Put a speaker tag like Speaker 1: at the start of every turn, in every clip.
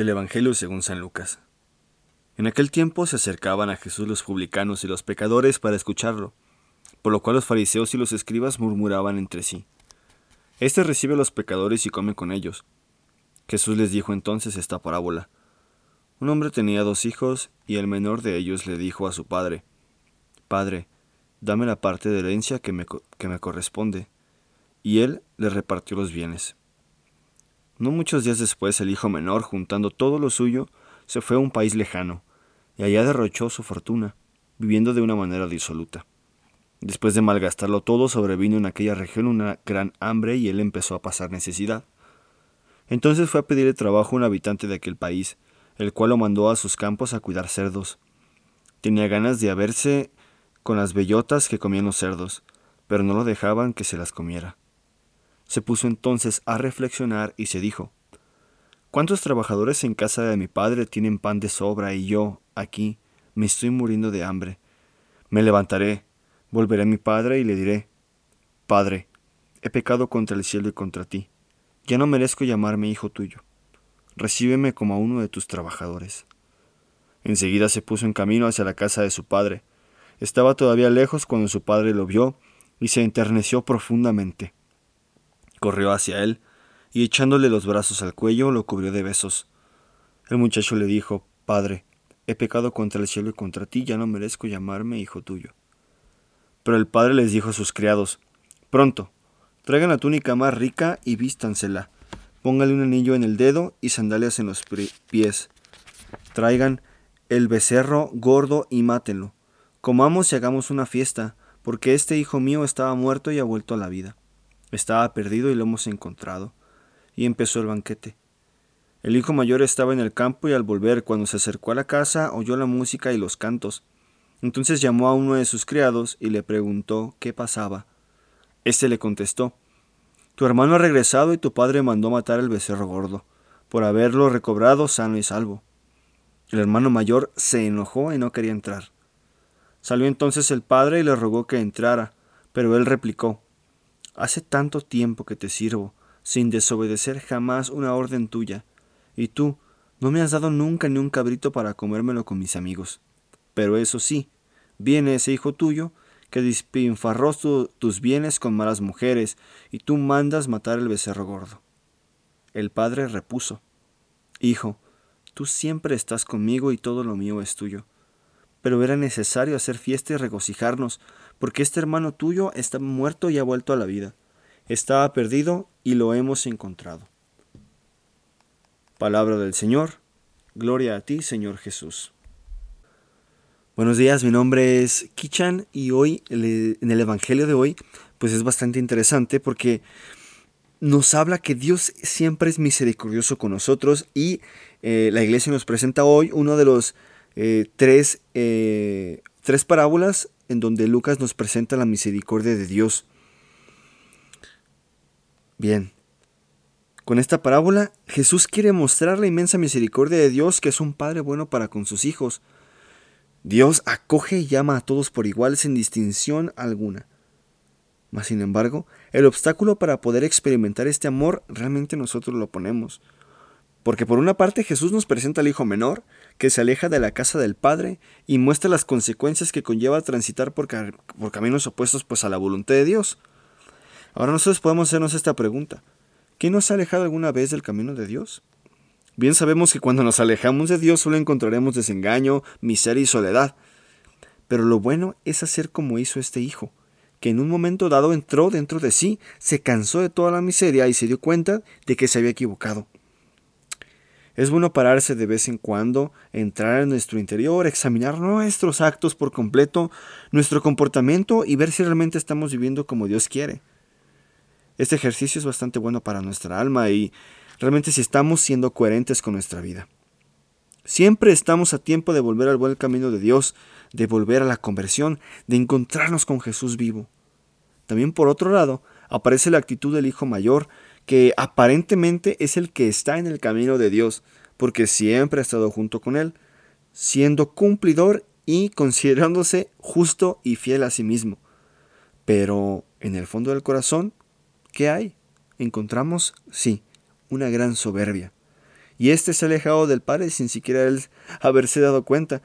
Speaker 1: Del Evangelio según San Lucas. En aquel tiempo se acercaban a Jesús los publicanos y los pecadores para escucharlo, por lo cual los fariseos y los escribas murmuraban entre sí. Este recibe a los pecadores y come con ellos. Jesús les dijo entonces esta parábola. Un hombre tenía dos hijos, y el menor de ellos le dijo a su padre, Padre, dame la parte de herencia que me, que me corresponde. Y él le repartió los bienes. No muchos días después el hijo menor, juntando todo lo suyo, se fue a un país lejano, y allá derrochó su fortuna, viviendo de una manera disoluta. Después de malgastarlo todo, sobrevino en aquella región una gran hambre y él empezó a pasar necesidad. Entonces fue a pedirle trabajo a un habitante de aquel país, el cual lo mandó a sus campos a cuidar cerdos. Tenía ganas de haberse con las bellotas que comían los cerdos, pero no lo dejaban que se las comiera. Se puso entonces a reflexionar y se dijo, ¿Cuántos trabajadores en casa de mi padre tienen pan de sobra y yo, aquí, me estoy muriendo de hambre? Me levantaré, volveré a mi padre y le diré, Padre, he pecado contra el cielo y contra ti. Ya no merezco llamarme hijo tuyo. Recíbeme como a uno de tus trabajadores. Enseguida se puso en camino hacia la casa de su padre. Estaba todavía lejos cuando su padre lo vio y se enterneció profundamente. Corrió hacia él y echándole los brazos al cuello lo cubrió de besos. El muchacho le dijo, Padre, he pecado contra el cielo y contra ti, ya no merezco llamarme hijo tuyo. Pero el padre les dijo a sus criados, Pronto, traigan la túnica más rica y vístansela, póngale un anillo en el dedo y sandalias en los pies. Traigan el becerro gordo y mátenlo. Comamos y hagamos una fiesta, porque este hijo mío estaba muerto y ha vuelto a la vida. Estaba perdido y lo hemos encontrado. Y empezó el banquete. El hijo mayor estaba en el campo y al volver, cuando se acercó a la casa, oyó la música y los cantos. Entonces llamó a uno de sus criados y le preguntó qué pasaba. Este le contestó, Tu hermano ha regresado y tu padre mandó matar el becerro gordo, por haberlo recobrado sano y salvo. El hermano mayor se enojó y no quería entrar. Salió entonces el padre y le rogó que entrara, pero él replicó, Hace tanto tiempo que te sirvo, sin desobedecer jamás una orden tuya, y tú no me has dado nunca ni un cabrito para comérmelo con mis amigos. Pero eso sí, viene ese hijo tuyo que despinfarró tus bienes con malas mujeres, y tú mandas matar el becerro gordo. El padre repuso, Hijo, tú siempre estás conmigo y todo lo mío es tuyo. Pero era necesario hacer fiesta y regocijarnos, porque este hermano tuyo está muerto y ha vuelto a la vida. Estaba perdido y lo hemos encontrado. Palabra del Señor. Gloria a ti, Señor Jesús. Buenos días, mi nombre es Kichan y hoy en el Evangelio de hoy pues es bastante interesante porque nos habla que Dios siempre es misericordioso con nosotros y eh, la iglesia nos presenta hoy uno de los eh, tres, eh, tres parábolas en donde Lucas nos presenta la misericordia de Dios. Bien, con esta parábola Jesús quiere mostrar la inmensa misericordia de Dios que es un Padre bueno para con sus hijos. Dios acoge y llama a todos por igual sin distinción alguna. Mas, sin embargo, el obstáculo para poder experimentar este amor realmente nosotros lo ponemos. Porque por una parte Jesús nos presenta al hijo menor, que se aleja de la casa del Padre y muestra las consecuencias que conlleva transitar por, caminos opuestos pues a la voluntad de Dios. Ahora nosotros podemos hacernos esta pregunta. ¿Quién nos ha alejado alguna vez del camino de Dios? Bien sabemos que cuando nos alejamos de Dios solo encontraremos desengaño, miseria y soledad. Pero lo bueno es hacer como hizo este hijo, que en un momento dado entró dentro de sí, se cansó de toda la miseria y se dio cuenta de que se había equivocado. Es bueno pararse de vez en cuando, entrar en nuestro interior, examinar nuestros actos por completo, nuestro comportamiento y ver si realmente estamos viviendo como Dios quiere. Este ejercicio es bastante bueno para nuestra alma y realmente si estamos siendo coherentes con nuestra vida. Siempre estamos a tiempo de volver al buen camino de Dios, de volver a la conversión, de encontrarnos con Jesús vivo. También por otro lado, aparece la actitud del hijo mayor, que aparentemente es el que está en el camino de Dios, porque siempre ha estado junto con él, siendo cumplidor y considerándose justo y fiel a sí mismo. Pero en el fondo del corazón, ¿qué hay? Encontramos, sí, una gran soberbia. Y éste se ha alejado del Padre sin siquiera él haberse dado cuenta,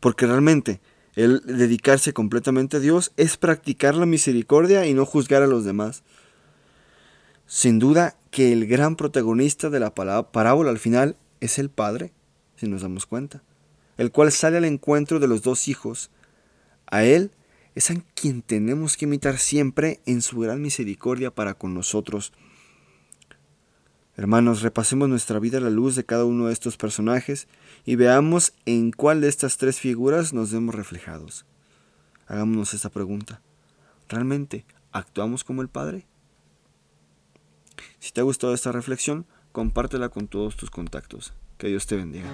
Speaker 1: porque realmente el dedicarse completamente a Dios es practicar la misericordia y no juzgar a los demás. Sin duda que el gran protagonista de la parábola al final es el Padre, si nos damos cuenta, el cual sale al encuentro de los dos hijos. A Él es a quien tenemos que imitar siempre en su gran misericordia para con nosotros. Hermanos, repasemos nuestra vida a la luz de cada uno de estos personajes y veamos en cuál de estas tres figuras nos vemos reflejados. Hagámonos esta pregunta. ¿Realmente actuamos como el Padre? Si te ha gustado esta reflexión, compártela con todos tus contactos. Que Dios te bendiga.